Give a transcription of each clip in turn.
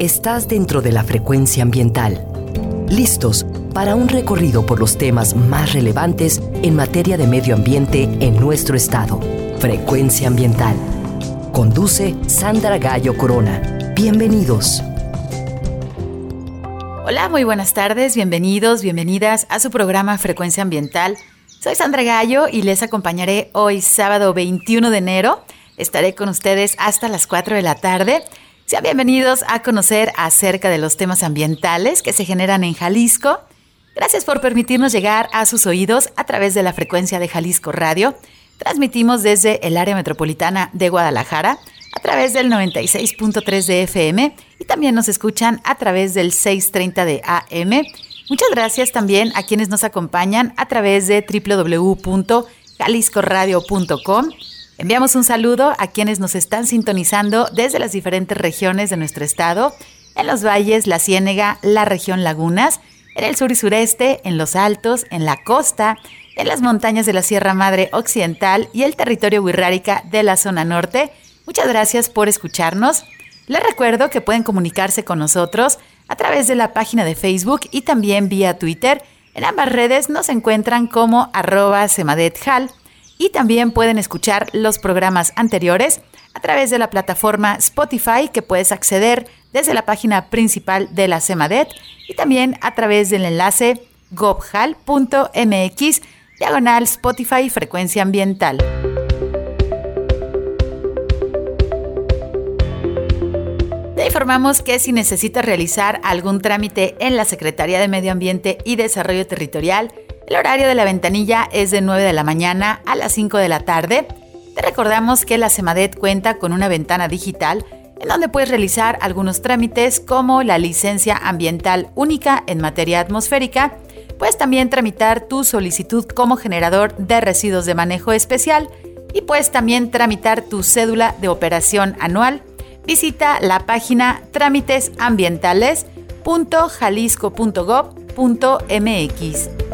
Estás dentro de la frecuencia ambiental. Listos para un recorrido por los temas más relevantes en materia de medio ambiente en nuestro estado. Frecuencia ambiental. Conduce Sandra Gallo Corona. Bienvenidos. Hola, muy buenas tardes, bienvenidos, bienvenidas a su programa Frecuencia Ambiental. Soy Sandra Gallo y les acompañaré hoy sábado 21 de enero. Estaré con ustedes hasta las 4 de la tarde sean bienvenidos a conocer acerca de los temas ambientales que se generan en Jalisco. Gracias por permitirnos llegar a sus oídos a través de la frecuencia de Jalisco Radio. Transmitimos desde el área metropolitana de Guadalajara a través del 96.3 de FM y también nos escuchan a través del 630 de AM. Muchas gracias también a quienes nos acompañan a través de www.jaliscoradio.com Enviamos un saludo a quienes nos están sintonizando desde las diferentes regiones de nuestro estado, en los valles, la Ciénega, la región Lagunas, en el sur y sureste, en los altos, en la costa, en las montañas de la Sierra Madre Occidental y el territorio Wirrárica de la zona norte. Muchas gracias por escucharnos. Les recuerdo que pueden comunicarse con nosotros a través de la página de Facebook y también vía Twitter. En ambas redes nos encuentran como arroba semadethal y también pueden escuchar los programas anteriores a través de la plataforma Spotify que puedes acceder desde la página principal de la CEMADET y también a través del enlace gobhal.mx diagonal Spotify frecuencia ambiental. Te informamos que si necesitas realizar algún trámite en la Secretaría de Medio Ambiente y Desarrollo Territorial, el horario de la ventanilla es de 9 de la mañana a las 5 de la tarde. Te recordamos que la SEMADET cuenta con una ventana digital en donde puedes realizar algunos trámites como la licencia ambiental única en materia atmosférica. Puedes también tramitar tu solicitud como generador de residuos de manejo especial y puedes también tramitar tu cédula de operación anual. Visita la página trámitesambientales.jalisco.gov.mx.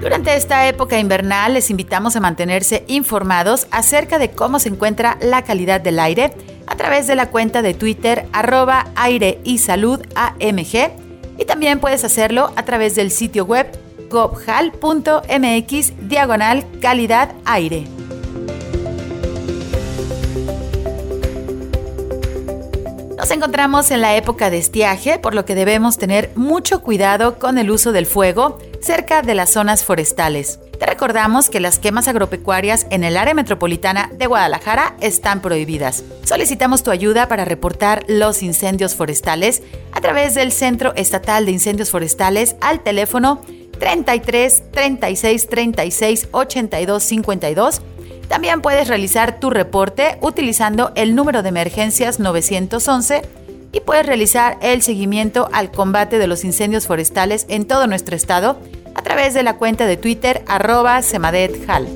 Durante esta época invernal les invitamos a mantenerse informados acerca de cómo se encuentra la calidad del aire a través de la cuenta de Twitter arroba aire y salud y también puedes hacerlo a través del sitio web gobhal.mx diagonal calidad aire. Nos encontramos en la época de estiaje, por lo que debemos tener mucho cuidado con el uso del fuego cerca de las zonas forestales. Te recordamos que las quemas agropecuarias en el área metropolitana de Guadalajara están prohibidas. Solicitamos tu ayuda para reportar los incendios forestales a través del Centro Estatal de Incendios Forestales al teléfono 33 36 36 82 52. También puedes realizar tu reporte utilizando el número de emergencias 911 y puedes realizar el seguimiento al combate de los incendios forestales en todo nuestro estado a través de la cuenta de Twitter arroba semadethal.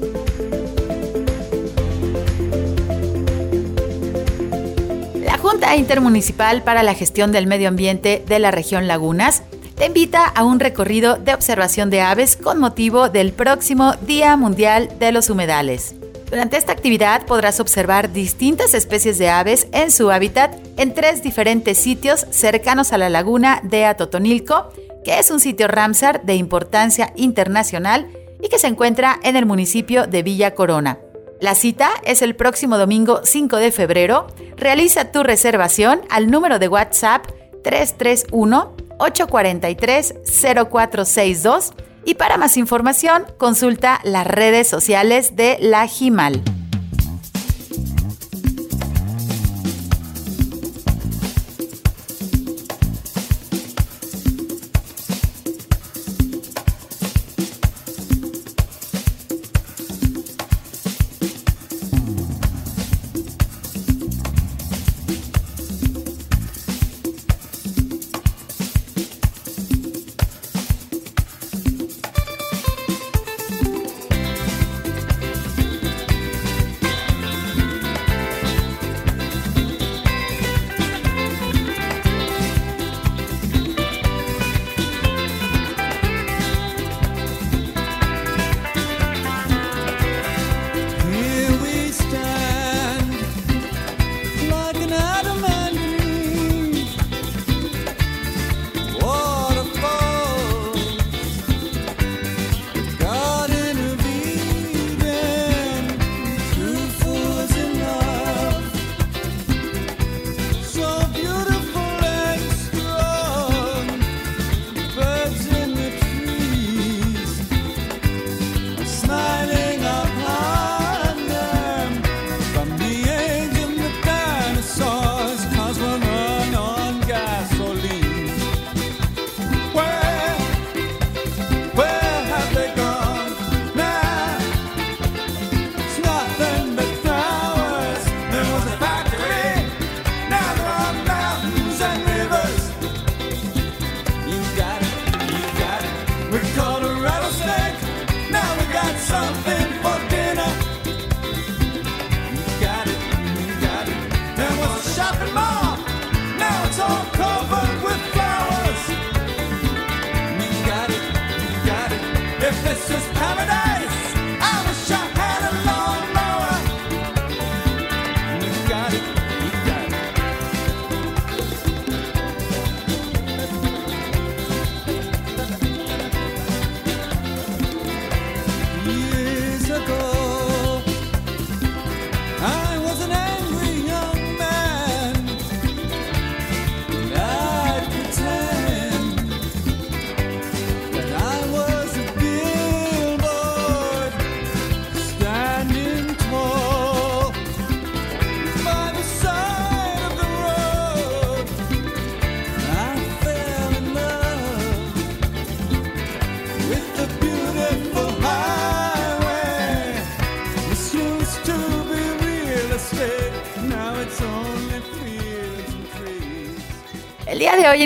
La Junta Intermunicipal para la Gestión del Medio Ambiente de la región Lagunas te invita a un recorrido de observación de aves con motivo del próximo Día Mundial de los Humedales. Durante esta actividad podrás observar distintas especies de aves en su hábitat en tres diferentes sitios cercanos a la laguna de Atotonilco, que es un sitio Ramsar de importancia internacional y que se encuentra en el municipio de Villa Corona. La cita es el próximo domingo 5 de febrero. Realiza tu reservación al número de WhatsApp 331 843 0462 y para más información, consulta las redes sociales de la GIMAL.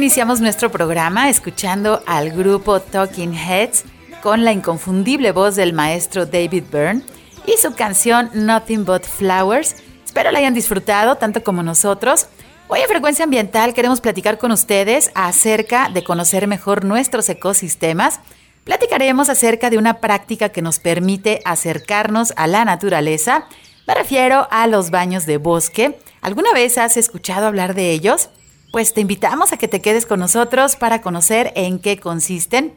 Iniciamos nuestro programa escuchando al grupo Talking Heads con la inconfundible voz del maestro David Byrne y su canción Nothing But Flowers. Espero la hayan disfrutado tanto como nosotros. Hoy en Frecuencia Ambiental queremos platicar con ustedes acerca de conocer mejor nuestros ecosistemas. Platicaremos acerca de una práctica que nos permite acercarnos a la naturaleza. Me refiero a los baños de bosque. ¿Alguna vez has escuchado hablar de ellos? Pues te invitamos a que te quedes con nosotros para conocer en qué consisten.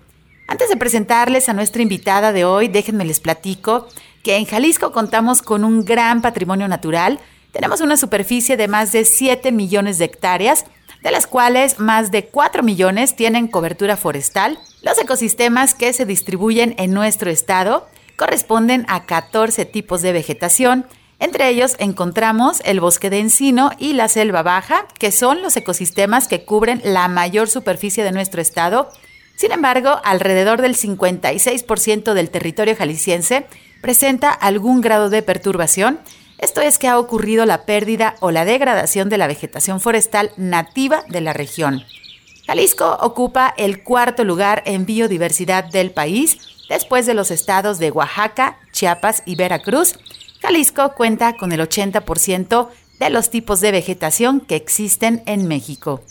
Antes de presentarles a nuestra invitada de hoy, déjenme les platico que en Jalisco contamos con un gran patrimonio natural. Tenemos una superficie de más de 7 millones de hectáreas, de las cuales más de 4 millones tienen cobertura forestal. Los ecosistemas que se distribuyen en nuestro estado corresponden a 14 tipos de vegetación, entre ellos encontramos el bosque de encino y la selva baja, que son los ecosistemas que cubren la mayor superficie de nuestro estado. Sin embargo, alrededor del 56% del territorio jalisciense presenta algún grado de perturbación. Esto es que ha ocurrido la pérdida o la degradación de la vegetación forestal nativa de la región. Jalisco ocupa el cuarto lugar en biodiversidad del país, después de los estados de Oaxaca, Chiapas y Veracruz, Jalisco cuenta con el 80% de los tipos de vegetación que existen en México.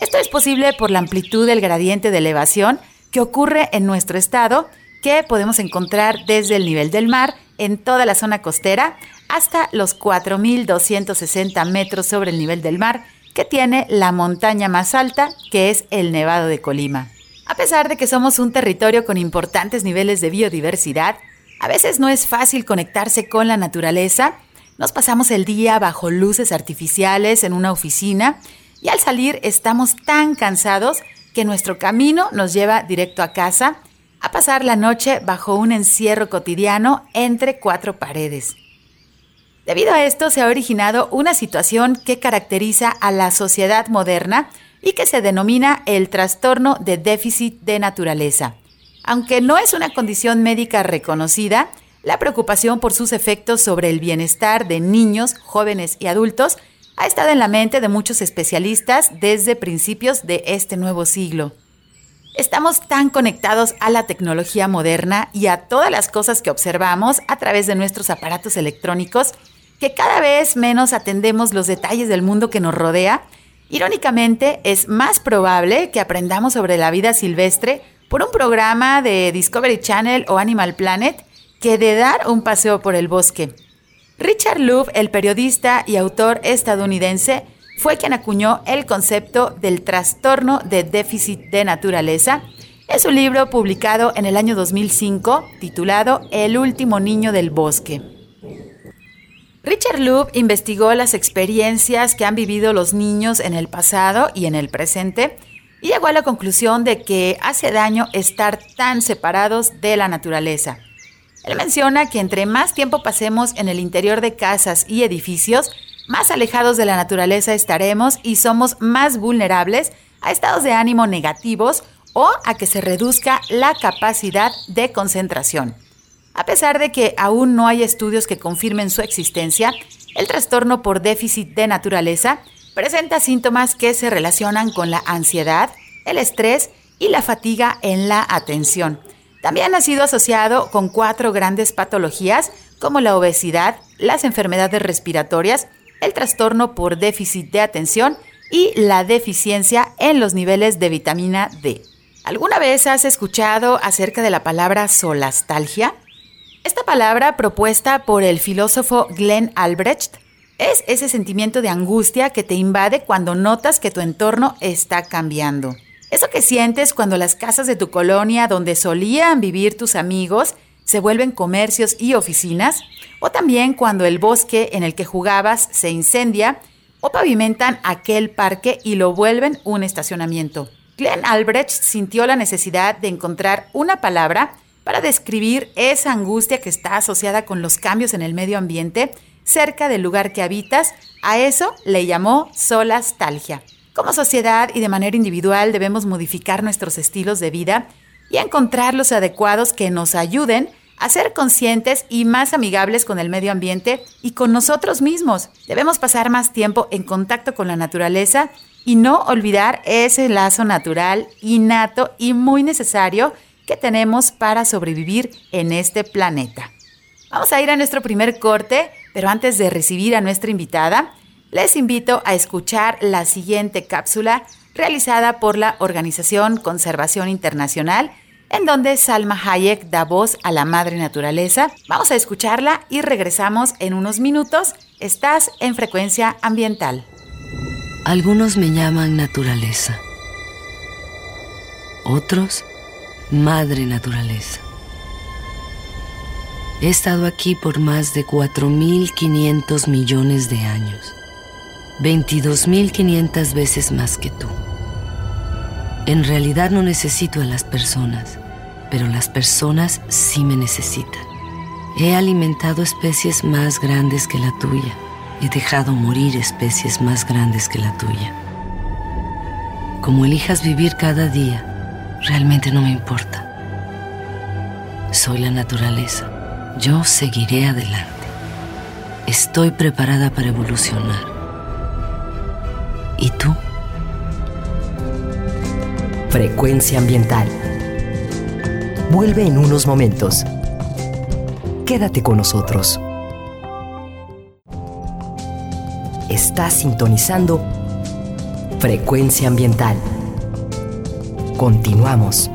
Esto es posible por la amplitud del gradiente de elevación que ocurre en nuestro estado, que podemos encontrar desde el nivel del mar en toda la zona costera hasta los 4.260 metros sobre el nivel del mar, que tiene la montaña más alta, que es el Nevado de Colima. A pesar de que somos un territorio con importantes niveles de biodiversidad, a veces no es fácil conectarse con la naturaleza. Nos pasamos el día bajo luces artificiales en una oficina y al salir estamos tan cansados que nuestro camino nos lleva directo a casa a pasar la noche bajo un encierro cotidiano entre cuatro paredes. Debido a esto se ha originado una situación que caracteriza a la sociedad moderna y que se denomina el trastorno de déficit de naturaleza. Aunque no es una condición médica reconocida, la preocupación por sus efectos sobre el bienestar de niños, jóvenes y adultos ha estado en la mente de muchos especialistas desde principios de este nuevo siglo. Estamos tan conectados a la tecnología moderna y a todas las cosas que observamos a través de nuestros aparatos electrónicos que cada vez menos atendemos los detalles del mundo que nos rodea. Irónicamente, es más probable que aprendamos sobre la vida silvestre por un programa de Discovery Channel o Animal Planet que de dar un paseo por el bosque. Richard Louv, el periodista y autor estadounidense, fue quien acuñó el concepto del trastorno de déficit de naturaleza en su libro publicado en el año 2005 titulado El último niño del bosque. Richard Louv investigó las experiencias que han vivido los niños en el pasado y en el presente y llegó a la conclusión de que hace daño estar tan separados de la naturaleza. Él menciona que entre más tiempo pasemos en el interior de casas y edificios, más alejados de la naturaleza estaremos y somos más vulnerables a estados de ánimo negativos o a que se reduzca la capacidad de concentración. A pesar de que aún no hay estudios que confirmen su existencia, el trastorno por déficit de naturaleza presenta síntomas que se relacionan con la ansiedad, el estrés y la fatiga en la atención. También ha sido asociado con cuatro grandes patologías como la obesidad, las enfermedades respiratorias, el trastorno por déficit de atención y la deficiencia en los niveles de vitamina D. ¿Alguna vez has escuchado acerca de la palabra solastalgia? Esta palabra propuesta por el filósofo Glenn Albrecht es ese sentimiento de angustia que te invade cuando notas que tu entorno está cambiando. Eso que sientes cuando las casas de tu colonia donde solían vivir tus amigos se vuelven comercios y oficinas, o también cuando el bosque en el que jugabas se incendia o pavimentan aquel parque y lo vuelven un estacionamiento. Glenn Albrecht sintió la necesidad de encontrar una palabra para describir esa angustia que está asociada con los cambios en el medio ambiente cerca del lugar que habitas, a eso le llamó solastalgia. Como sociedad y de manera individual debemos modificar nuestros estilos de vida y encontrar los adecuados que nos ayuden a ser conscientes y más amigables con el medio ambiente y con nosotros mismos. Debemos pasar más tiempo en contacto con la naturaleza y no olvidar ese lazo natural, innato y muy necesario que tenemos para sobrevivir en este planeta. Vamos a ir a nuestro primer corte, pero antes de recibir a nuestra invitada, les invito a escuchar la siguiente cápsula realizada por la Organización Conservación Internacional, en donde Salma Hayek da voz a la madre naturaleza. Vamos a escucharla y regresamos en unos minutos. Estás en frecuencia ambiental. Algunos me llaman naturaleza. Otros, madre naturaleza. He estado aquí por más de 4.500 millones de años. 22.500 veces más que tú. En realidad no necesito a las personas, pero las personas sí me necesitan. He alimentado especies más grandes que la tuya. He dejado morir especies más grandes que la tuya. Como elijas vivir cada día, realmente no me importa. Soy la naturaleza. Yo seguiré adelante. Estoy preparada para evolucionar. ¿Y tú? Frecuencia ambiental. Vuelve en unos momentos. Quédate con nosotros. Estás sintonizando Frecuencia ambiental. Continuamos.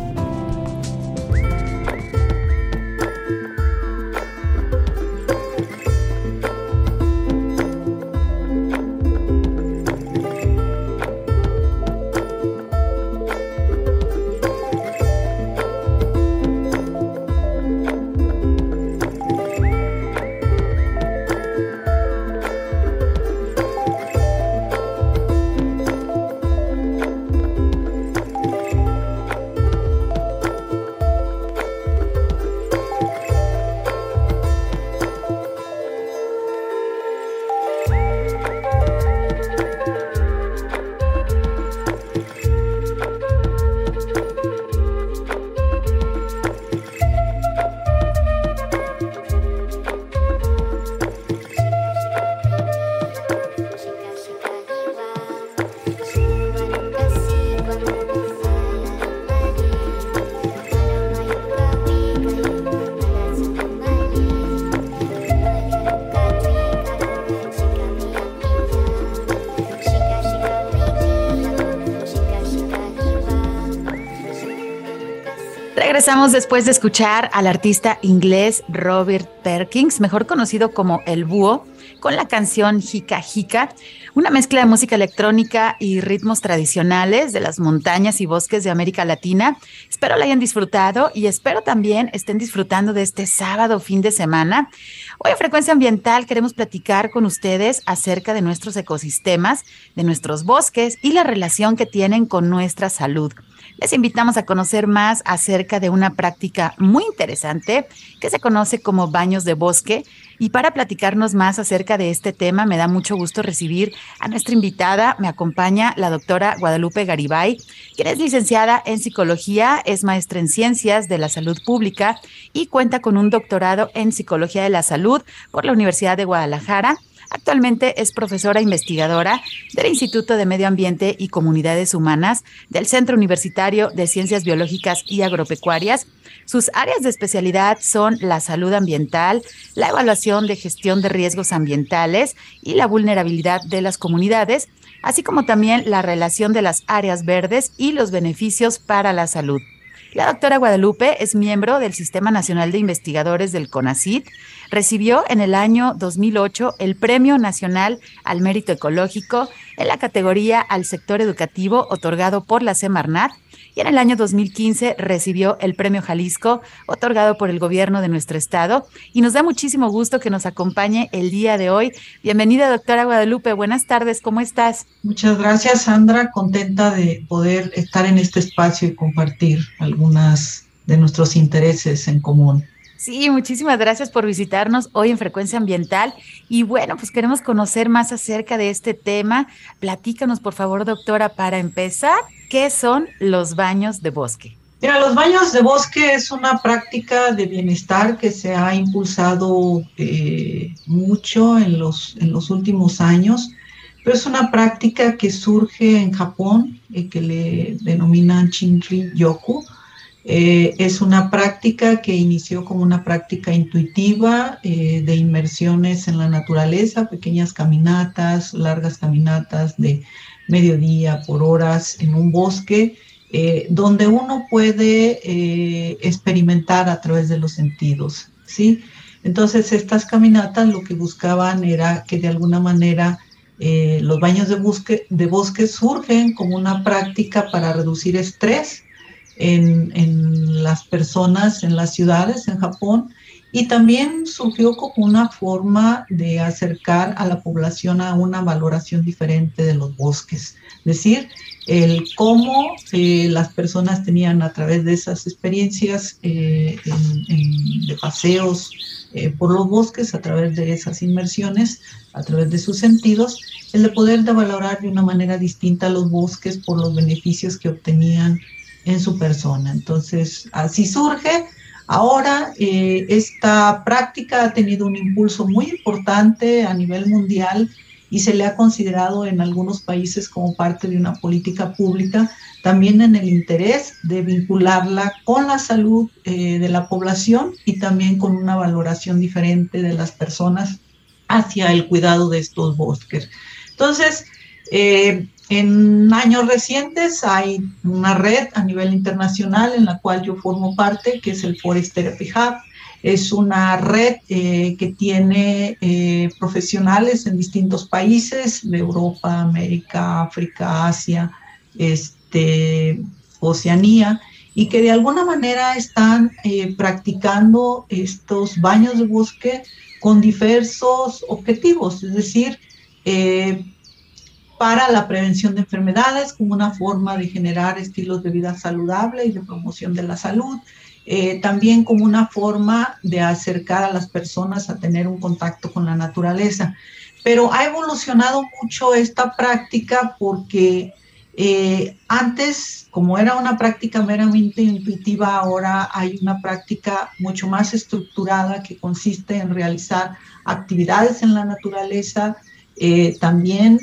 Regresamos después de escuchar al artista inglés Robert Perkins, mejor conocido como El Búho, con la canción Jica Jica, una mezcla de música electrónica y ritmos tradicionales de las montañas y bosques de América Latina. Espero la hayan disfrutado y espero también estén disfrutando de este sábado fin de semana. Hoy en Frecuencia Ambiental queremos platicar con ustedes acerca de nuestros ecosistemas, de nuestros bosques y la relación que tienen con nuestra salud les invitamos a conocer más acerca de una práctica muy interesante que se conoce como baños de bosque. Y para platicarnos más acerca de este tema, me da mucho gusto recibir a nuestra invitada. Me acompaña la doctora Guadalupe Garibay, quien es licenciada en psicología, es maestra en ciencias de la salud pública y cuenta con un doctorado en psicología de la salud por la Universidad de Guadalajara Actualmente es profesora investigadora del Instituto de Medio Ambiente y Comunidades Humanas del Centro Universitario de Ciencias Biológicas y Agropecuarias. Sus áreas de especialidad son la salud ambiental, la evaluación de gestión de riesgos ambientales y la vulnerabilidad de las comunidades, así como también la relación de las áreas verdes y los beneficios para la salud. La doctora Guadalupe es miembro del Sistema Nacional de Investigadores del CONACIT. Recibió en el año 2008 el Premio Nacional al Mérito Ecológico en la categoría al sector educativo otorgado por la Semarnat y en el año 2015 recibió el Premio Jalisco otorgado por el gobierno de nuestro estado y nos da muchísimo gusto que nos acompañe el día de hoy. Bienvenida, doctora Guadalupe. Buenas tardes, ¿cómo estás? Muchas gracias, Sandra. Contenta de poder estar en este espacio y compartir algunas de nuestros intereses en común. Sí, muchísimas gracias por visitarnos hoy en Frecuencia Ambiental. Y bueno, pues queremos conocer más acerca de este tema. Platícanos, por favor, doctora, para empezar, ¿qué son los baños de bosque? Mira, los baños de bosque es una práctica de bienestar que se ha impulsado eh, mucho en los, los últimos años, pero es una práctica que surge en Japón, eh, que le denominan Shinri Yoku. Eh, es una práctica que inició como una práctica intuitiva de inmersiones en la naturaleza, pequeñas caminatas, largas caminatas de mediodía por horas en un bosque eh, donde uno puede eh, experimentar a través de los sentidos, ¿sí? Entonces, estas caminatas lo que buscaban era que de alguna manera eh, los baños de, de bosque surgen como una práctica para reducir estrés en, las personas en las ciudades en Japón y también surgió como una forma de acercar a la población a una valoración diferente de los bosques. Es decir, el cómo eh, las personas tenían a través de esas experiencias eh, de paseos eh, por los bosques, a través de esas inmersiones, a través de sus sentidos, el de poder de valorar de una manera distinta los bosques por los beneficios que obtenían en su persona. Entonces, así surge. Ahora, esta práctica ha tenido un impulso muy importante a nivel mundial y se le ha considerado en algunos países como parte de una política pública, también en el interés de vincularla con la salud eh, de la población y también con una valoración diferente de las personas hacia el cuidado de estos bosques. Entonces, eh, en años recientes hay una red a nivel internacional en la cual yo formo parte, que es el Forest Therapy Hub, es una red eh, que tiene eh, profesionales en distintos países de Europa, América, África, Asia, este, Oceanía, y que de alguna manera están eh, practicando estos baños de bosque con diversos objetivos, es decir, para la prevención de enfermedades como una forma de generar estilos de vida saludable y de promoción de la salud, eh, también como una forma de acercar a las personas a tener un contacto con la naturaleza. Pero ha evolucionado mucho esta práctica porque eh, antes, como era una práctica meramente intuitiva, ahora hay una práctica mucho más estructurada que consiste en realizar actividades en la naturaleza, eh, también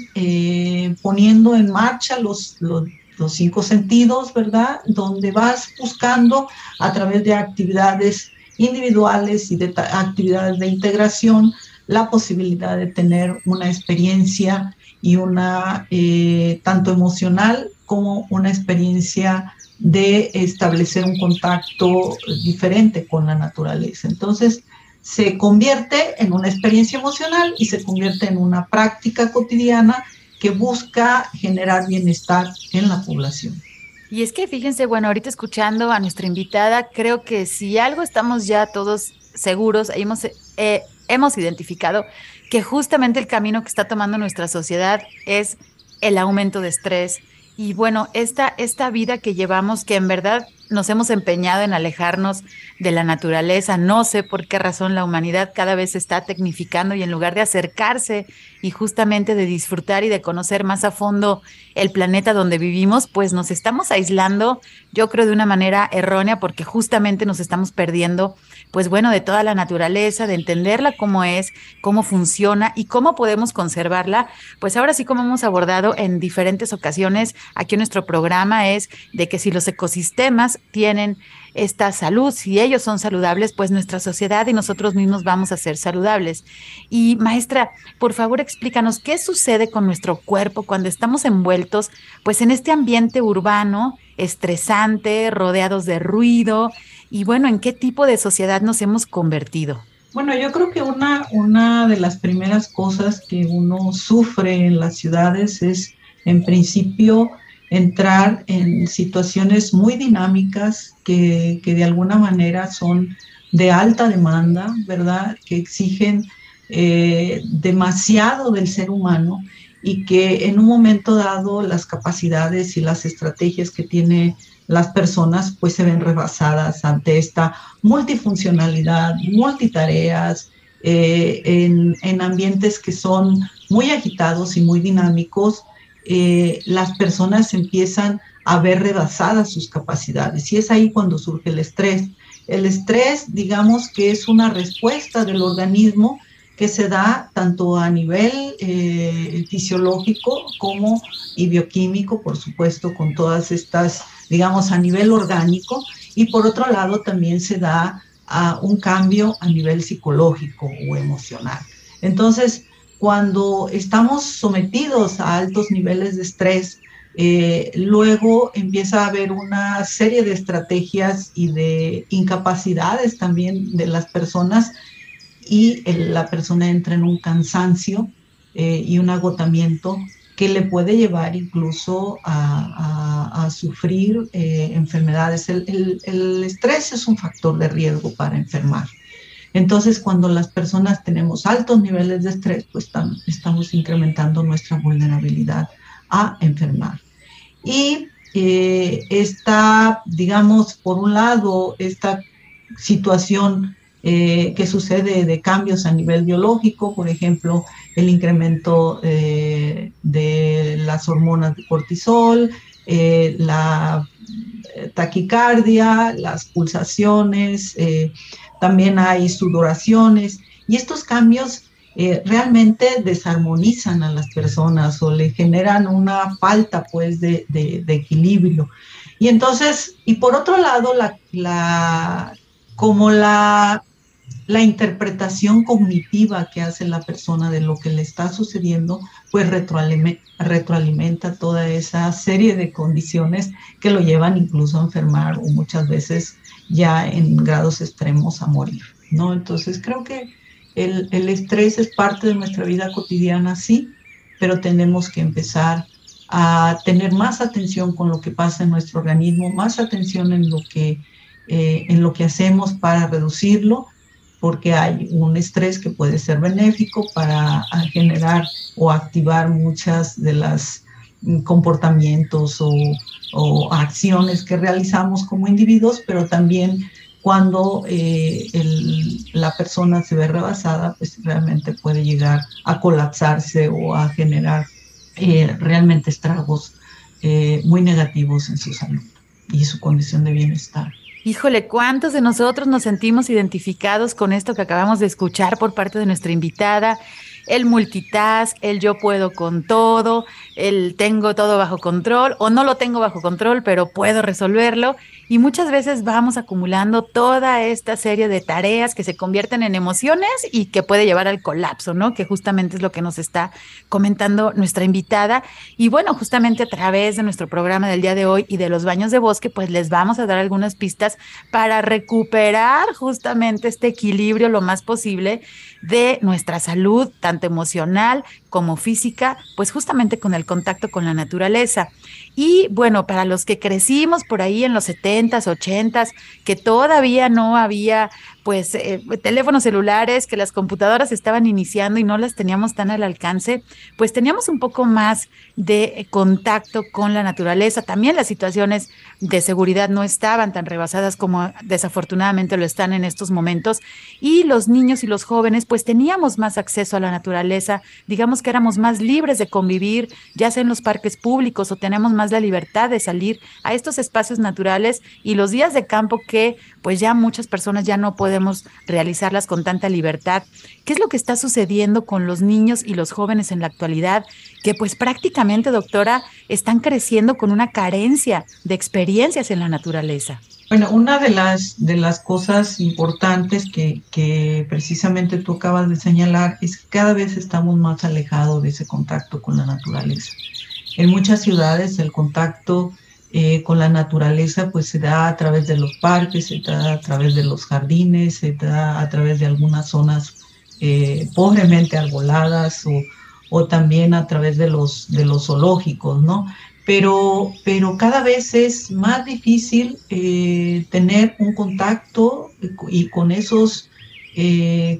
poniendo en marcha los, los los cinco sentidos, ¿verdad? Donde vas buscando a través de actividades individuales y de actividades de integración la posibilidad de tener una experiencia y una eh, tanto emocional como una experiencia de establecer un contacto diferente con la naturaleza. Entonces, se convierte en una experiencia emocional y se convierte en una práctica cotidiana que busca generar bienestar en la población. Y es que fíjense, bueno, ahorita escuchando a nuestra invitada, creo que si algo estamos ya todos seguros, hemos, eh, hemos identificado que justamente el camino que está tomando nuestra sociedad es el aumento de estrés. Y bueno, esta, esta vida que llevamos, que en verdad nos hemos empeñado en alejarnos de la naturaleza. No sé por qué razón la humanidad cada vez está tecnificando y en lugar de acercarse y justamente de disfrutar y de conocer más a fondo el planeta donde vivimos, pues nos estamos aislando, yo creo de una manera errónea porque justamente nos estamos perdiendo, pues bueno, de toda la naturaleza, de entenderla cómo es, cómo funciona y cómo podemos conservarla. Pues ahora sí como hemos abordado en diferentes ocasiones aquí en nuestro programa es de que si los ecosistemas tienen esta salud, si ellos son saludables, pues nuestra sociedad y nosotros mismos vamos a ser saludables. Y maestra, por favor explícanos qué sucede con nuestro cuerpo cuando estamos envueltos pues en este ambiente urbano, estresante, rodeados de ruido y bueno, en qué tipo de sociedad nos hemos convertido. Bueno, yo creo que una, una de las primeras cosas que uno sufre en las ciudades es, en principio, entrar en situaciones muy dinámicas que, de alguna manera son de alta demanda, ¿verdad? Que exigen eh, demasiado del ser humano y que en un momento dado las capacidades y las estrategias que tiene las personas pues se ven rebasadas ante esta multifuncionalidad, multitareas, eh, en, en ambientes que son muy agitados y muy dinámicos, eh, las personas empiezan a ver rebasadas sus capacidades. Y es ahí cuando surge el estrés. El estrés, digamos que es una respuesta del organismo que se da tanto a nivel eh, fisiológico como bioquímico, por supuesto, con todas estas, digamos, a nivel orgánico, y por otro lado también se da a un cambio a nivel psicológico o emocional. Entonces, cuando estamos sometidos a altos niveles de estrés, eh, luego empieza a haber una serie de estrategias y de incapacidades también de las personas y la persona entra en un cansancio eh, y un agotamiento que le puede llevar incluso a, sufrir eh, enfermedades. El, el, estrés es un factor de riesgo para enfermar. Entonces, cuando las personas tenemos altos niveles de estrés, pues estamos incrementando nuestra vulnerabilidad a enfermar. Y eh, está, digamos, por un lado, esta situación eh, que sucede de cambios a nivel biológico, por ejemplo, el incremento eh, de las hormonas de cortisol, la taquicardia, las pulsaciones, también hay sudoraciones y estos cambios realmente desarmonizan a las personas o le generan una falta pues de, equilibrio. Y entonces, y por otro lado, la, como la la interpretación cognitiva que hace la persona de lo que le está sucediendo, pues retroalimenta, toda esa serie de condiciones que lo llevan incluso a enfermar o muchas veces ya en grados extremos a morir, ¿no? Entonces creo que el, el estrés es parte de nuestra vida cotidiana, sí, pero tenemos que empezar a tener más atención con lo que pasa en nuestro organismo, más atención en lo que, eh, en lo que hacemos para reducirlo porque hay un estrés que puede ser benéfico para generar o activar muchas de las comportamientos o, acciones que realizamos como individuos, pero también cuando eh, la persona se ve rebasada, pues realmente puede llegar a colapsarse o a generar eh, realmente estragos eh, muy negativos en su salud y su condición de bienestar. Híjole, ¿cuántos de nosotros nos sentimos identificados con esto que acabamos de escuchar por parte de nuestra invitada? El multitask, el yo puedo con todo, el tengo todo bajo control o no lo tengo bajo control, pero puedo resolverlo. Y muchas veces vamos acumulando toda esta serie de tareas que se convierten en emociones y que puede llevar al colapso, ¿no? Que justamente es lo que nos está comentando nuestra invitada. Y bueno, justamente a través de nuestro programa del día de hoy y de los baños de bosque, pues les vamos a dar algunas pistas para recuperar justamente este equilibrio lo más posible de nuestra salud, tanto emocional como física, pues justamente con el contacto con la naturaleza. Y bueno, para los que crecimos por ahí en los 70s, 80s, que todavía no había pues eh, teléfonos celulares, que las computadoras estaban iniciando y no las teníamos tan al alcance, pues teníamos un poco más de contacto con la naturaleza. También las situaciones de seguridad no estaban tan rebasadas como desafortunadamente lo están en estos momentos y los niños y los jóvenes pues teníamos más acceso a la naturaleza, digamos que éramos más libres de convivir, ya sea en los parques públicos o tenemos más la libertad de salir a estos espacios naturales y los días de campo que pues ya muchas personas ya no podemos realizarlas con tanta libertad. ¿Qué es lo que está sucediendo con los niños y los jóvenes en la actualidad? Que pues prácticamente, doctora, están creciendo con una carencia de experiencias en la naturaleza. Bueno, una de las, de las cosas importantes que, que, precisamente tú acabas de señalar es que cada vez estamos más alejados de ese contacto con la naturaleza. En muchas ciudades el contacto eh, con la naturaleza pues se da a través de los parques, se da a través de los jardines, se da a través de algunas zonas eh, pobremente arboladas o, también a través de los, de los zoológicos, ¿no? Pero, pero cada vez es más difícil eh, tener un contacto y con esos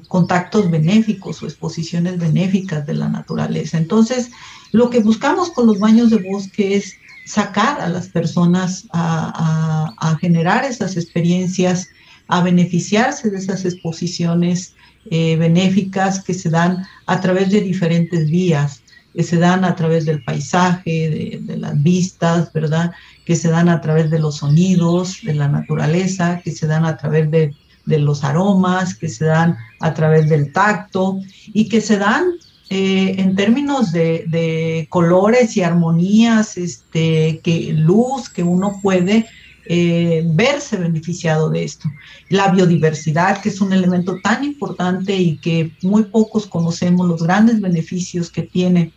contactos benéficos o exposiciones benéficas de la naturaleza. Entonces, lo que buscamos con los baños de bosque es sacar a las personas a, generar esas experiencias, a beneficiarse de esas exposiciones eh, benéficas que se dan a través de diferentes vías. que se dan a través del paisaje, de, las vistas, ¿verdad? Que se dan a través de los sonidos, de la naturaleza, que se dan a través de, los aromas, que se dan a través del tacto y que se dan en términos de, colores y armonías, este, que luz que uno puede eh, verse beneficiado de esto. La biodiversidad, que es un elemento tan importante y que muy pocos conocemos los grandes beneficios que tiene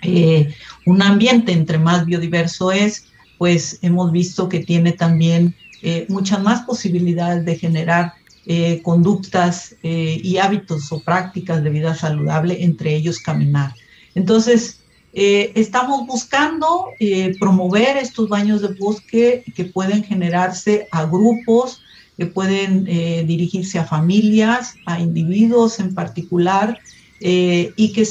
eh, un ambiente entre más biodiverso es, pues hemos visto que tiene también eh, muchas más posibilidades de generar eh, conductas y hábitos o prácticas de vida saludable, entre ellos caminar. Entonces, estamos buscando promover estos baños de bosque que pueden generarse a grupos, que pueden dirigirse a familias, a individuos en particular, eh, y que,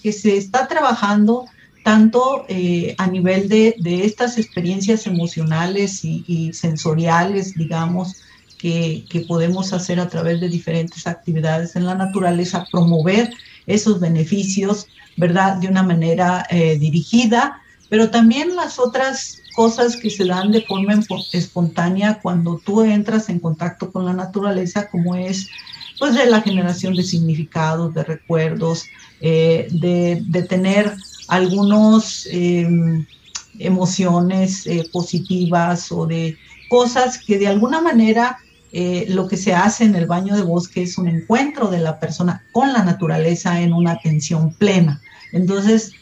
que se está trabajando tanto eh, a nivel de, estas experiencias emocionales y, sensoriales, digamos, que, podemos hacer a través de diferentes actividades en la naturaleza, promover esos beneficios, ¿verdad? De una manera eh, dirigida, pero también las otras cosas que se dan de forma espontánea cuando tú entras en contacto con la naturaleza, como es pues de la generación de significados, de recuerdos, eh, de, tener algunas em, emociones eh, positivas o de cosas que de alguna manera eh, lo que se hace en el baño de bosque es un encuentro de la persona con la naturaleza en una atención plena. Entonces,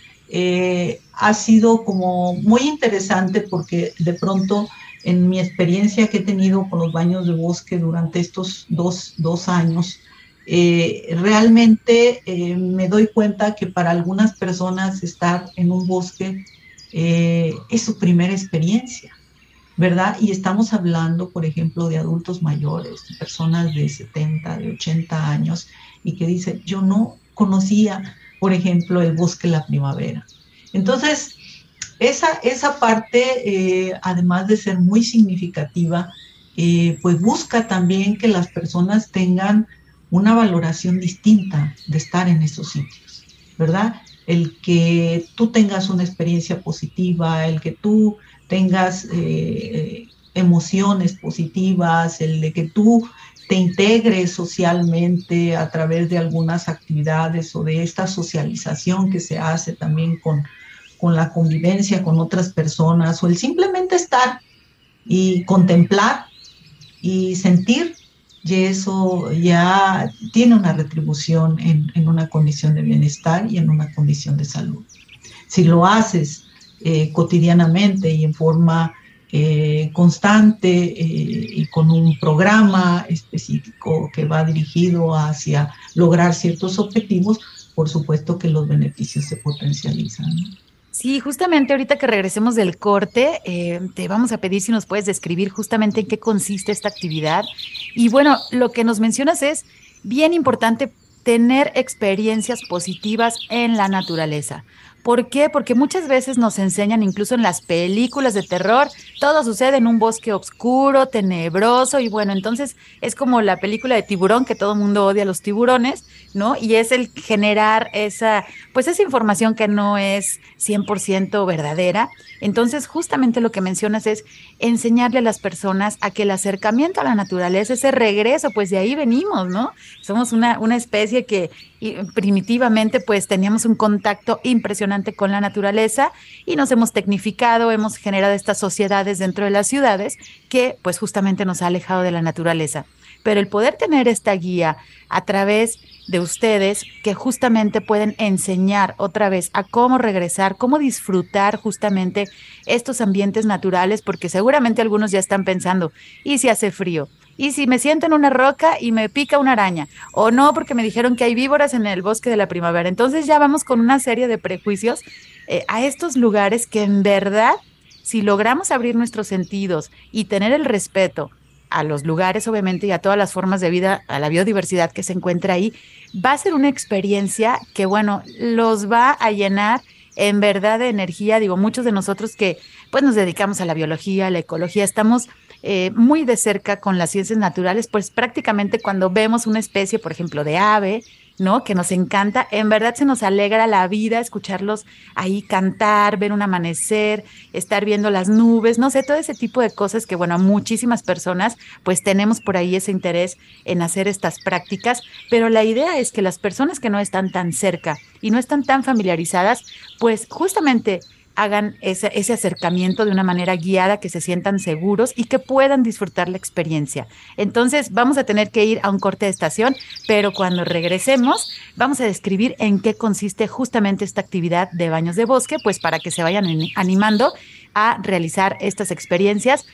ha sido como muy interesante porque de pronto en mi experiencia que he tenido con los baños de bosque durante estos dos, años, eh, realmente eh, me doy cuenta que para algunas personas estar en un bosque eh, es su primera experiencia, ¿verdad? Y estamos hablando, por ejemplo, de adultos mayores, personas de 70, de 80 años, y que dicen, yo no conocía, por ejemplo, el bosque la primavera. Entonces, esa, esa parte, eh, además de ser muy significativa, eh, pues busca también que las personas tengan una valoración distinta de estar en esos sitios, ¿verdad? El que tú tengas una experiencia positiva, el que tú tengas eh, emociones positivas, el de que tú te integres socialmente a través de algunas actividades o de esta socialización que se hace también con, con la convivencia con otras personas o el simplemente estar y contemplar y sentir, y eso ya tiene una retribución en, una condición de bienestar y en una condición de salud. Si lo haces eh, cotidianamente y en forma eh, constante eh, y con un programa específico que va dirigido hacia lograr ciertos objetivos, por supuesto que los beneficios se potencializan. Sí, justamente ahorita que regresemos del corte, te vamos a pedir si nos puedes describir justamente en qué consiste esta actividad. Y bueno, lo que nos mencionas es bien importante tener experiencias positivas en la naturaleza. ¿Por qué? Porque muchas veces nos enseñan, incluso en las películas de terror, todo sucede en un bosque oscuro, tenebroso, y bueno, entonces es como la película de tiburón, que todo el mundo odia a los tiburones, ¿no? Y es el generar esa, pues esa información que no es 100% verdadera. Entonces, justamente lo que mencionas es enseñarle a las personas a que el acercamiento a la naturaleza, ese regreso, pues de ahí venimos, ¿no? Somos una, una especie que primitivamente pues teníamos un contacto impresionante con la naturaleza y nos hemos tecnificado, hemos generado estas sociedades dentro de las ciudades que pues justamente nos ha alejado de la naturaleza. Pero el poder tener esta guía a través de ustedes que justamente pueden enseñar otra vez a cómo regresar, cómo disfrutar justamente estos ambientes naturales, porque seguramente algunos ya están pensando, ¿y si hace frío? ¿Y si me siento en una roca y me pica una araña? O no, porque me dijeron que hay víboras en el bosque de la primavera. Entonces ya vamos con una serie de prejuicios eh, a estos lugares que en verdad, si logramos abrir nuestros sentidos y tener el respeto a los lugares, obviamente, y a todas las formas de vida, a la biodiversidad que se encuentra ahí, va a ser una experiencia que, bueno, los va a llenar en verdad de energía. Digo, muchos de nosotros que pues nos dedicamos a la biología, a la ecología, estamos eh, muy de cerca con las ciencias naturales, pues prácticamente cuando vemos una especie, por ejemplo, de ave, ¿no? Que nos encanta. En verdad se nos alegra la vida escucharlos ahí cantar, ver un amanecer, estar viendo las nubes, no sé, todo ese tipo de cosas que, bueno, muchísimas personas pues tenemos por ahí ese interés en hacer estas prácticas, pero la idea es que las personas que no están tan cerca y no están tan familiarizadas, pues justamente hagan ese, ese, acercamiento de una manera guiada, que se sientan seguros y que puedan disfrutar la experiencia. Entonces, vamos a tener que ir a un corte de estación, pero cuando regresemos, vamos a describir en qué consiste justamente esta actividad de baños de bosque, pues para que se vayan animando a realizar estas experiencias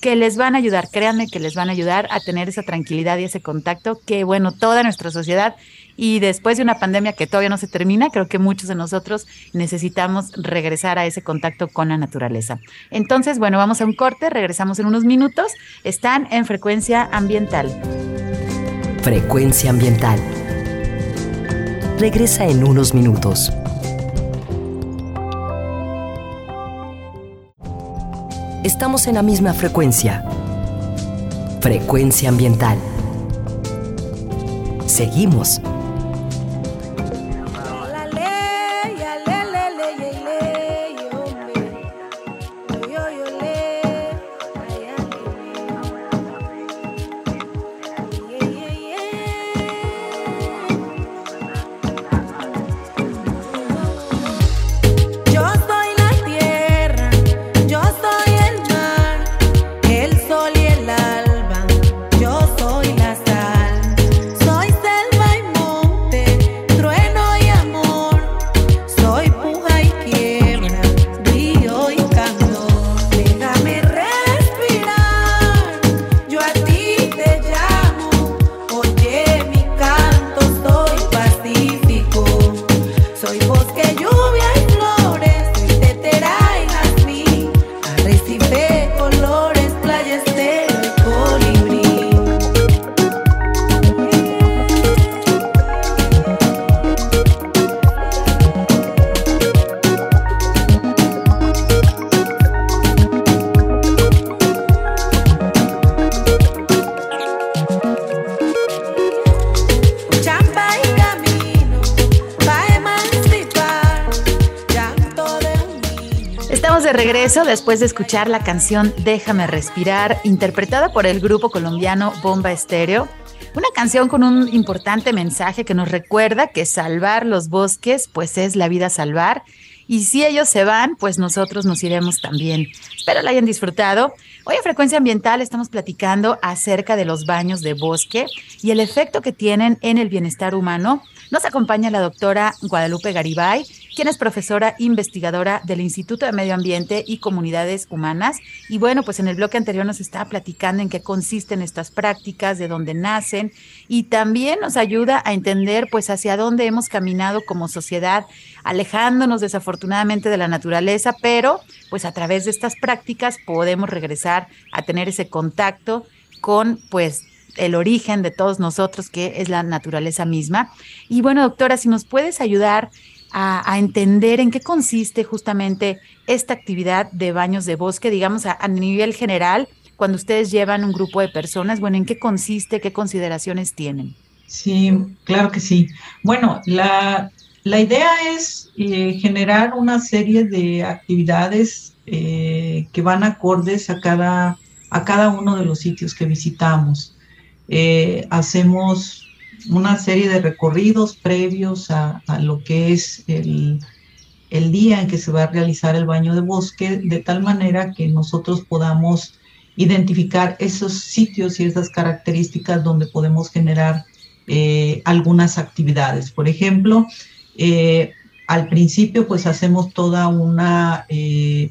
que les van a ayudar, créanme que les van a ayudar a tener esa tranquilidad y ese contacto que, bueno, toda nuestra sociedad y después de una pandemia que todavía no se termina, creo que muchos de nosotros necesitamos regresar a ese contacto con la naturaleza. Entonces, bueno, vamos a un corte, regresamos en unos minutos. Están en frecuencia ambiental. Frecuencia ambiental. Regresa en unos minutos. Estamos en la misma frecuencia. Frecuencia ambiental. Seguimos después de escuchar la canción Déjame respirar, interpretada por el grupo colombiano Bomba Estéreo. Una canción con un importante mensaje que nos recuerda que salvar los bosques, pues es la vida salvar. Y si ellos se van, pues nosotros nos iremos también. Espero la hayan disfrutado. Hoy en Frecuencia Ambiental estamos platicando acerca de los baños de bosque y el efecto que tienen en el bienestar humano. Nos acompaña la doctora Guadalupe Garibay, quien es profesora investigadora del Instituto de Medio Ambiente y Comunidades Humanas. Y bueno, pues en el bloque anterior nos estaba platicando en qué consisten estas prácticas, de dónde nacen y también nos ayuda a entender pues hacia dónde hemos caminado como sociedad, alejándonos desafortunadamente de la naturaleza, pero pues a través de estas prácticas podemos regresar a tener ese contacto con pues el origen de todos nosotros, que es la naturaleza misma. Y bueno, doctora, si nos puedes ayudar a, entender en qué consiste justamente esta actividad de baños de bosque, digamos, a, nivel general, cuando ustedes llevan un grupo de personas, bueno, ¿en qué consiste, qué consideraciones tienen? Sí, claro que sí. Bueno, la, idea es eh, generar una serie de actividades eh, que van acordes a cada, a cada uno de los sitios que visitamos. Eh, hacemos una serie de recorridos previos a, lo que es el, día en que se va a realizar el baño de bosque, de tal manera que nosotros podamos identificar esos sitios y esas características donde podemos generar eh, algunas actividades. Por ejemplo, eh, al principio pues hacemos toda una eh,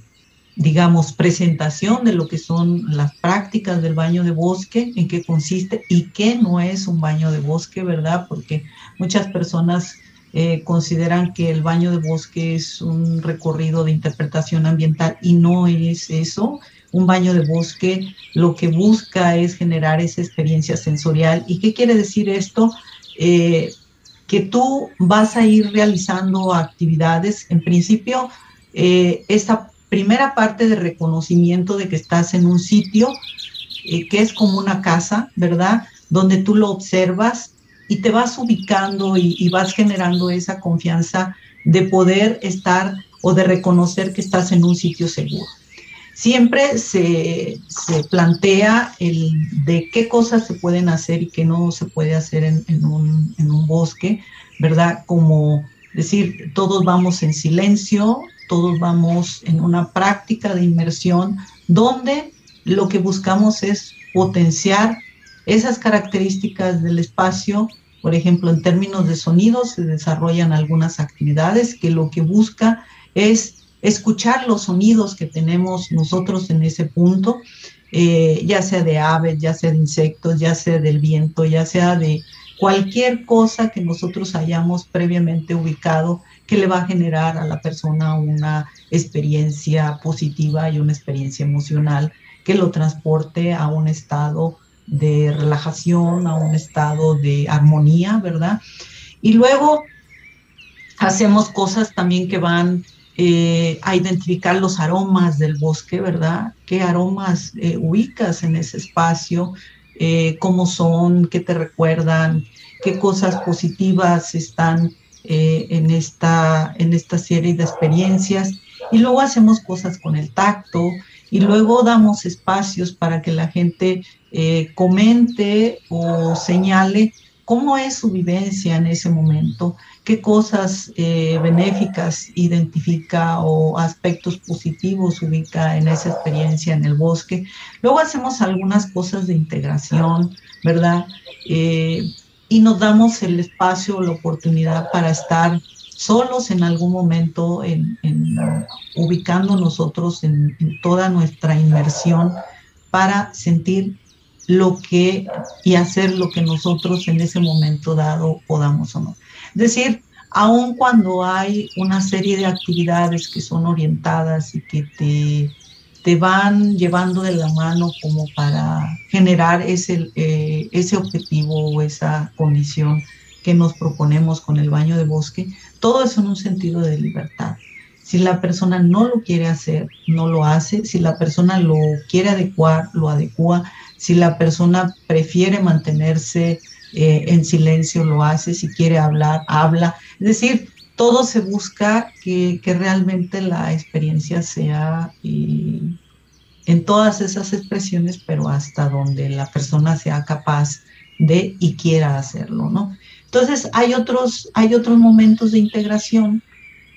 digamos, presentación de lo que son las prácticas del baño de bosque, en qué consiste y qué no es un baño de bosque, ¿verdad? Porque muchas personas eh, consideran que el baño de bosque es un recorrido de interpretación ambiental y no es eso. Un baño de bosque lo que busca es generar esa experiencia sensorial. ¿Y qué quiere decir esto? Eh, que tú vas a ir realizando actividades, en principio, eh, esta primera parte de reconocimiento de que estás en un sitio eh, que es como una casa, ¿verdad? Donde tú lo observas y te vas ubicando y, vas generando esa confianza de poder estar o de reconocer que estás en un sitio seguro. Siempre se, plantea el de qué cosas se pueden hacer y qué no se puede hacer en un bosque, ¿verdad? Como decir, todos vamos en silencio, todos vamos en una práctica de inmersión donde lo que buscamos es potenciar esas características del espacio, por ejemplo, en términos de sonidos, se desarrollan algunas actividades que lo que busca es escuchar los sonidos que tenemos nosotros en ese punto, eh, ya sea de aves, ya sea de insectos, ya sea del viento, ya sea de cualquier cosa que nosotros hayamos previamente ubicado que le va a generar a la persona una experiencia positiva y una experiencia emocional que lo transporte a un estado de relajación, a un estado de armonía, ¿verdad? Y luego hacemos cosas también que van eh, a identificar los aromas del bosque, ¿verdad? ¿Qué aromas eh, ubicas en ese espacio? Eh, ¿Cómo son? ¿Qué te recuerdan? ¿Qué cosas positivas están en, esta, en esta serie de experiencias? Y luego hacemos cosas con el tacto, y luego damos espacios para que la gente eh, comente o señale cómo es su vivencia en ese momento, qué cosas eh, benéficas identifica o aspectos positivos ubica en esa experiencia en el bosque. Luego hacemos algunas cosas de integración, ¿verdad? Eh, y nos damos el espacio, la oportunidad para estar solos en algún momento, en, ubicando nosotros en, toda nuestra inmersión para sentir lo que y hacer lo que nosotros en ese momento dado podamos o no. Es decir, aun cuando hay una serie de actividades que son orientadas y que te, te van llevando de la mano como para generar ese, eh, ese objetivo o esa condición que nos proponemos con el baño de bosque, todo eso en un sentido de libertad. Si la persona no lo quiere hacer, no lo hace. Si la persona lo quiere adecuar, lo adecua. Si la persona prefiere mantenerse eh, en silencio, lo hace. Si quiere hablar, habla. Es decir, todo se busca que, realmente la experiencia sea en todas esas expresiones, pero hasta donde la persona sea capaz de y quiera hacerlo, ¿no? Entonces, hay otros, hay otros momentos de integración,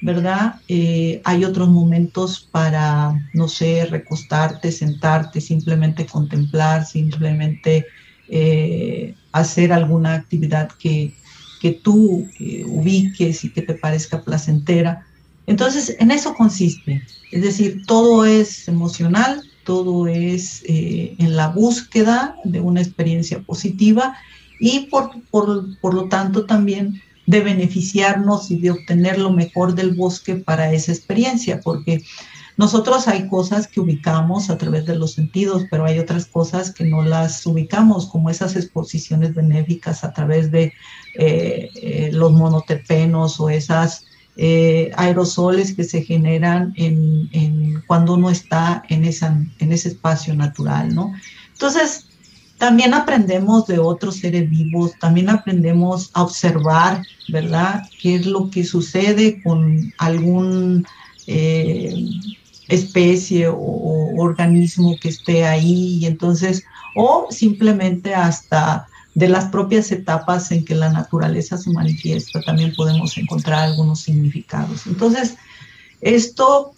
¿verdad? Eh, hay otros momentos para, no sé, recostarte, sentarte, simplemente contemplar, simplemente eh, hacer alguna actividad que, que tú eh, ubiques y que te parezca placentera. Entonces, en eso consiste. Es decir, todo es emocional, todo es en la búsqueda de una experiencia positiva y por, por, lo tanto también de beneficiarnos y de obtener lo mejor del bosque para esa experiencia, porque nosotros hay cosas que ubicamos a través de los sentidos, pero hay otras cosas que no las ubicamos, como esas exposiciones benéficas a través de eh, eh, los monoterpenos o esas eh, aerosoles que se generan en, cuando uno está en, esa, en ese espacio natural, ¿no? Entonces, también aprendemos de otros seres vivos, también aprendemos a observar, ¿verdad? ¿Qué es lo que sucede con algún especie o, organismo que esté ahí? Y entonces, o simplemente hasta de las propias etapas en que la naturaleza se manifiesta, también podemos encontrar algunos significados. Entonces, esto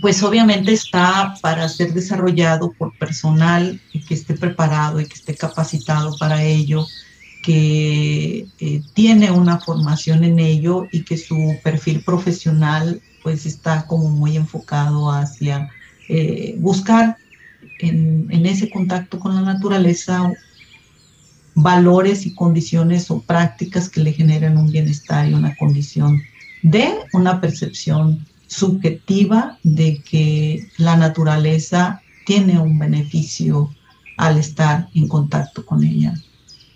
pues obviamente está para ser desarrollado por personal que esté preparado y que esté capacitado para ello, que eh, tiene una formación en ello y que su perfil profesional pues está como muy enfocado hacia eh, buscar en, en ese contacto con la naturaleza valores y condiciones o prácticas que le generen un bienestar y una condición de una percepción subjetiva de que la naturaleza tiene un beneficio al estar en contacto con ella.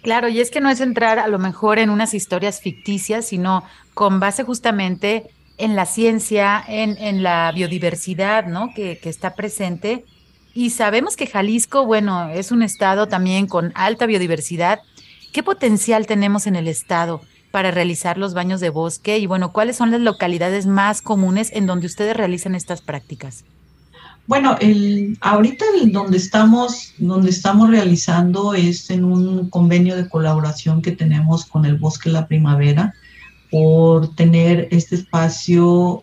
Claro, y es que no es entrar a lo mejor en unas historias ficticias, sino con base justamente en la ciencia, en, la biodiversidad, ¿no? Que, está presente. Y sabemos que Jalisco, bueno, es un estado también con alta biodiversidad ¿Qué potencial tenemos en el estado para realizar los baños de bosque? Y bueno, ¿cuáles son las localidades más comunes en donde ustedes realizan estas prácticas? Bueno, el, ahorita donde estamos, donde estamos realizando es en un convenio de colaboración que tenemos con el Bosque La Primavera por tener este espacio,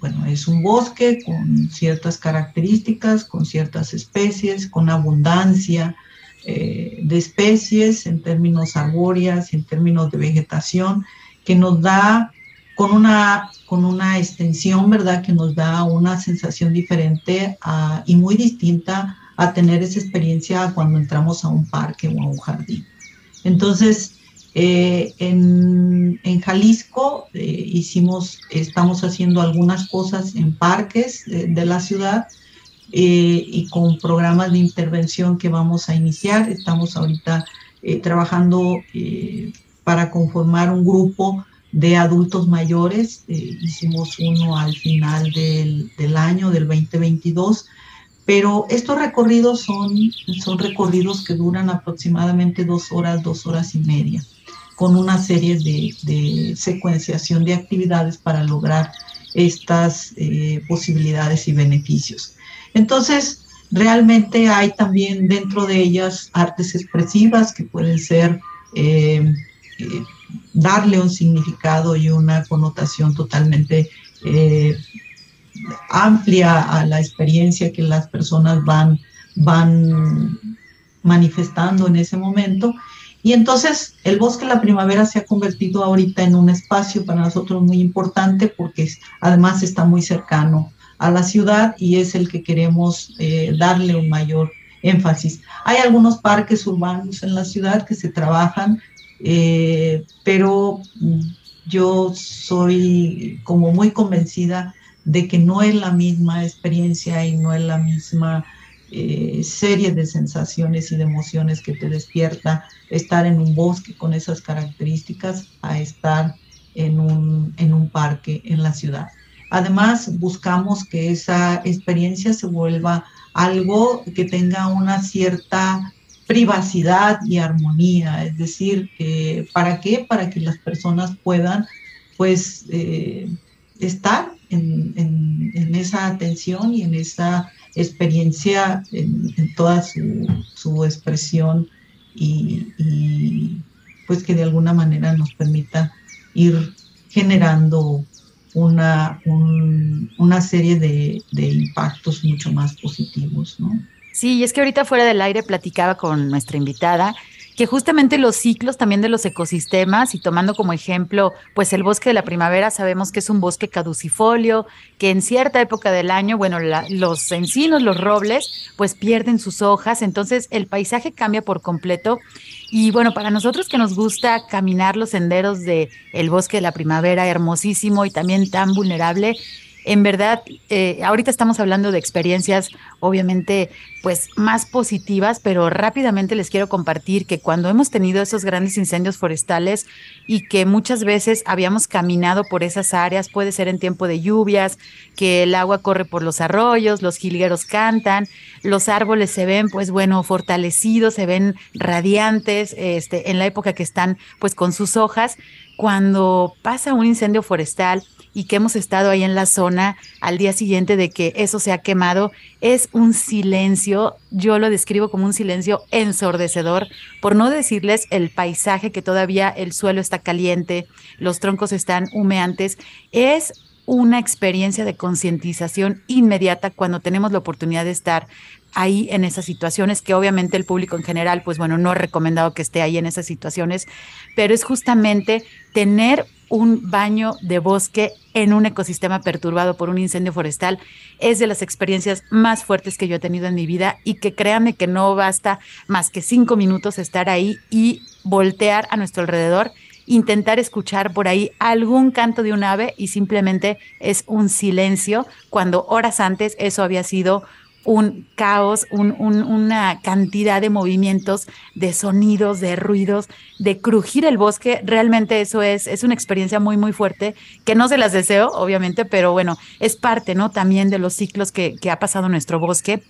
bueno, es un bosque con ciertas características, con ciertas especies, con abundancia eh, de especies en términos arbóreas, en términos de vegetación, que nos da con una, con una extensión, ¿verdad? Que nos da una sensación diferente y muy distinta a tener esa experiencia cuando entramos a un parque o a un jardín. Entonces, eh, en, Jalisco eh, hicimos, estamos haciendo algunas cosas en parques de, la ciudad eh, y con programas de intervención que vamos a iniciar. Estamos ahorita trabajando para conformar un grupo de adultos mayores. Eh, hicimos uno al final del, del, año, del 2022, pero estos recorridos son, son recorridos que duran aproximadamente dos horas, dos horas y media, con una serie de, secuenciación de actividades para lograr estas eh, posibilidades y beneficios. Entonces, realmente hay también dentro de ellas artes expresivas que pueden ser eh, darle un significado y una connotación totalmente eh, amplia a la experiencia que las personas van, van manifestando en ese momento. Y entonces el bosque la primavera se ha convertido ahorita en un espacio para nosotros muy importante porque además está muy cercano a la ciudad y es el que queremos eh, darle un mayor énfasis. Hay algunos parques urbanos en la ciudad que se trabajan eh, pero yo soy como muy convencida de que no es la misma experiencia y no es la misma eh, serie de sensaciones y de emociones que te despierta estar en un bosque con esas características a estar en un, en un parque en la ciudad. Además, buscamos que esa experiencia se vuelva algo que tenga una cierta privacidad y armonía, es decir, ¿para qué? Para que las personas puedan pues eh, estar en, esa atención y en esa experiencia en, toda su, expresión y, pues que de alguna manera nos permita ir generando una, una serie de, de impactos mucho más positivos, ¿no? Sí, y es que ahorita fuera del aire platicaba con nuestra invitada que justamente los ciclos también de los ecosistemas y tomando como ejemplo pues el bosque de la primavera sabemos que es un bosque caducifolio que en cierta época del año bueno los encinos los robles pues pierden sus hojas entonces el paisaje cambia por completo. Y bueno para nosotros que nos gusta caminar los senderos de el bosque de la primavera hermosísimo y también tan vulnerable en verdad, eh, ahorita estamos hablando de experiencias obviamente pues más positivas, pero rápidamente les quiero compartir que cuando hemos tenido esos grandes incendios forestales y que muchas veces habíamos caminado por esas áreas, puede ser en tiempo de lluvias, que el agua corre por los arroyos, los jilgueros cantan, los árboles se ven pues bueno, fortalecidos, se ven radiantes, este, en la época que están pues con sus hojas, cuando pasa un incendio forestal, y que hemos estado ahí en la zona al día siguiente de que eso se ha quemado, es un silencio, yo lo describo como un silencio ensordecedor, por no decirles el paisaje que todavía el suelo está caliente, los troncos están humeantes, es una experiencia de concientización inmediata cuando tenemos la oportunidad de estar ahí en esas situaciones, que obviamente el público en general, pues bueno, no ha recomendado que esté ahí en esas situaciones, pero es justamente tener un baño de bosque en un ecosistema perturbado por un incendio forestal. Es de las experiencias más fuertes que yo he tenido en mi vida y que créanme que no basta más que cinco minutos estar ahí y voltear a nuestro alrededor, intentar escuchar por ahí algún canto de un ave y simplemente es un silencio cuando horas antes eso había sido un caos, una cantidad de movimientos, de sonidos, de ruidos, de crujir el bosque. Realmente eso es, es una experiencia muy, muy fuerte, que no se las deseo, obviamente, pero bueno, es parte, ¿no? También de los ciclos que, que ha pasado nuestro bosque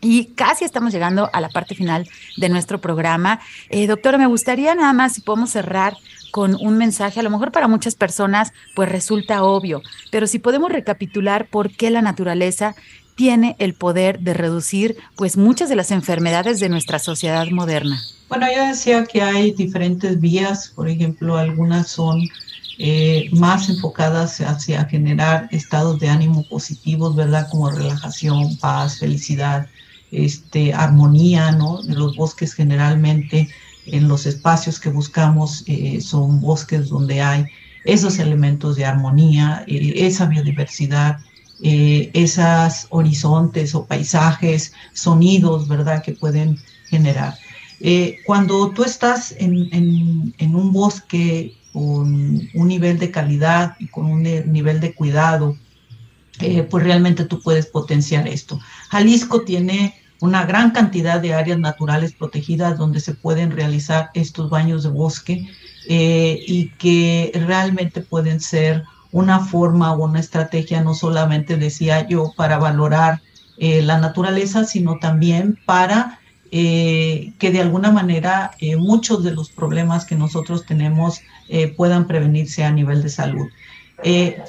Y casi estamos llegando a la parte final de nuestro programa. Eh, doctora, me gustaría nada más si podemos cerrar con un mensaje, a lo mejor para muchas personas pues resulta obvio, pero si podemos recapitular por qué la naturaleza tiene el poder de reducir pues muchas de las enfermedades de nuestra sociedad moderna. Bueno, yo decía que hay diferentes vías, por ejemplo, algunas son eh, más enfocadas hacia generar estados de ánimo positivos, ¿verdad? Como relajación, paz, felicidad, este, armonía, ¿no? Los bosques generalmente en los espacios que buscamos eh, son bosques donde hay esos elementos de armonía, eh, esa biodiversidad, esos horizontes o paisajes, sonidos, ¿verdad? Que pueden generar. Eh, cuando tú estás en, un bosque con un nivel de calidad y con un nivel de cuidado, eh, pues realmente tú puedes potenciar esto. Jalisco tiene una gran cantidad de áreas naturales protegidas donde se pueden realizar estos baños de bosque eh, y que realmente pueden ser una forma o una estrategia, no solamente decía yo, para valorar la naturaleza, sino también para eh, que de alguna manera eh, muchos de los problemas que nosotros tenemos eh, puedan prevenirse a nivel de salud.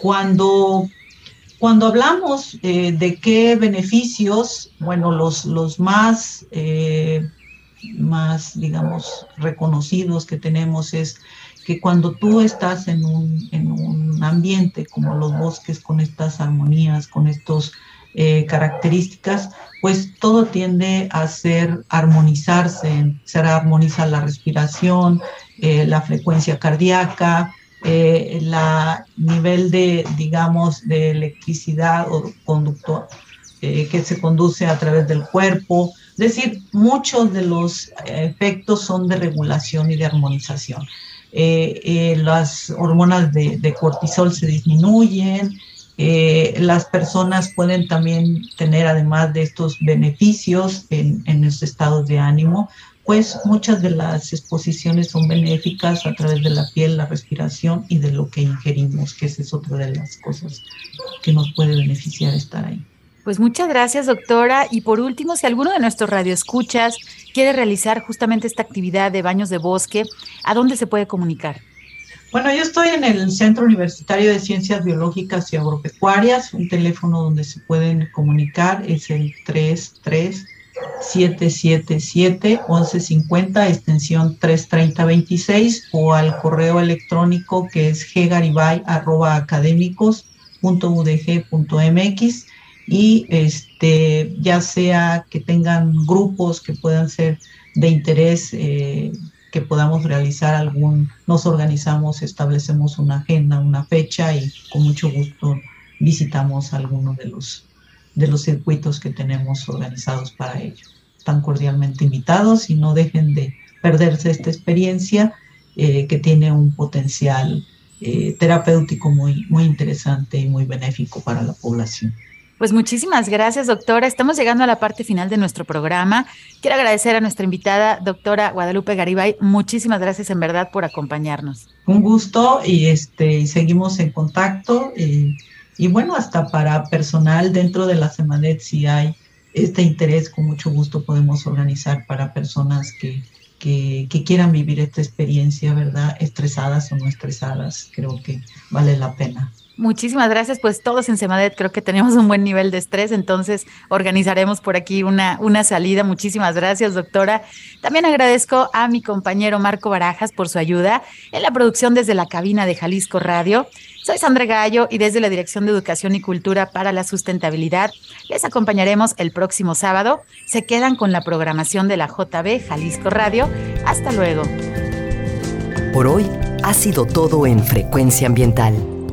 cuando, cuando hablamos de qué beneficios, bueno, los, los más, más, digamos, reconocidos que tenemos es que cuando tú estás en un, en un ambiente como los bosques, con estas armonías, con estas características, pues todo tiende a ser armonizarse, se armoniza la respiración, eh, la frecuencia cardíaca, el eh, nivel de, digamos, de electricidad o conducto eh, que se conduce a través del cuerpo. Es decir, muchos de los efectos son de regulación y de armonización. Las hormonas de cortisol se disminuyen, eh, las personas pueden también tener, además de estos beneficios en, en los estados de ánimo, pues muchas de las exposiciones son benéficas a través de la piel, la respiración y de lo que ingerimos, que esa es otra de las cosas que nos puede beneficiar estar ahí. Pues muchas gracias, doctora. Y por último, si alguno de nuestros radioescuchas quiere realizar justamente esta actividad de baños de bosque, ¿a dónde se puede comunicar? Bueno, yo estoy en el Centro Universitario de Ciencias Biológicas y Agropecuarias. Un teléfono donde se pueden comunicar es el 33-777-1150, extensión 33026, o al correo electrónico que es ggaribay.académicos.udg.mx. Y este, ya sea que tengan grupos que puedan ser de interés eh, que podamos realizar algún, nos organizamos, establecemos una agenda, una fecha y con mucho gusto visitamos alguno de los, de los circuitos que tenemos organizados para ello. Están cordialmente invitados y no dejen de perderse esta experiencia eh, que tiene un potencial eh, terapéutico muy, muy interesante y muy benéfico para la población. Pues muchísimas gracias, doctora. Estamos llegando a la parte final de nuestro programa. Quiero agradecer a nuestra invitada, doctora Guadalupe Garibay. Muchísimas gracias en verdad por acompañarnos. Un gusto y este seguimos en contacto. Y, bueno, hasta para personal dentro de la Semanet, si hay este interés, con mucho gusto podemos organizar para personas que, que, que, quieran vivir esta experiencia, ¿verdad? Estresadas o no estresadas. Creo que vale la pena. Muchísimas gracias. Pues todos en Semadet creo que tenemos un buen nivel de estrés, entonces organizaremos por aquí una, una salida. Muchísimas gracias, doctora. También agradezco a mi compañero Marco Barajas por su ayuda en la producción desde la cabina de Jalisco Radio. Soy Sandra Gallo y desde la Dirección de Educación y Cultura para la Sustentabilidad les acompañaremos el próximo sábado. Se quedan con la programación de la JB Jalisco Radio. Hasta luego. Por hoy ha sido todo en Frecuencia Ambiental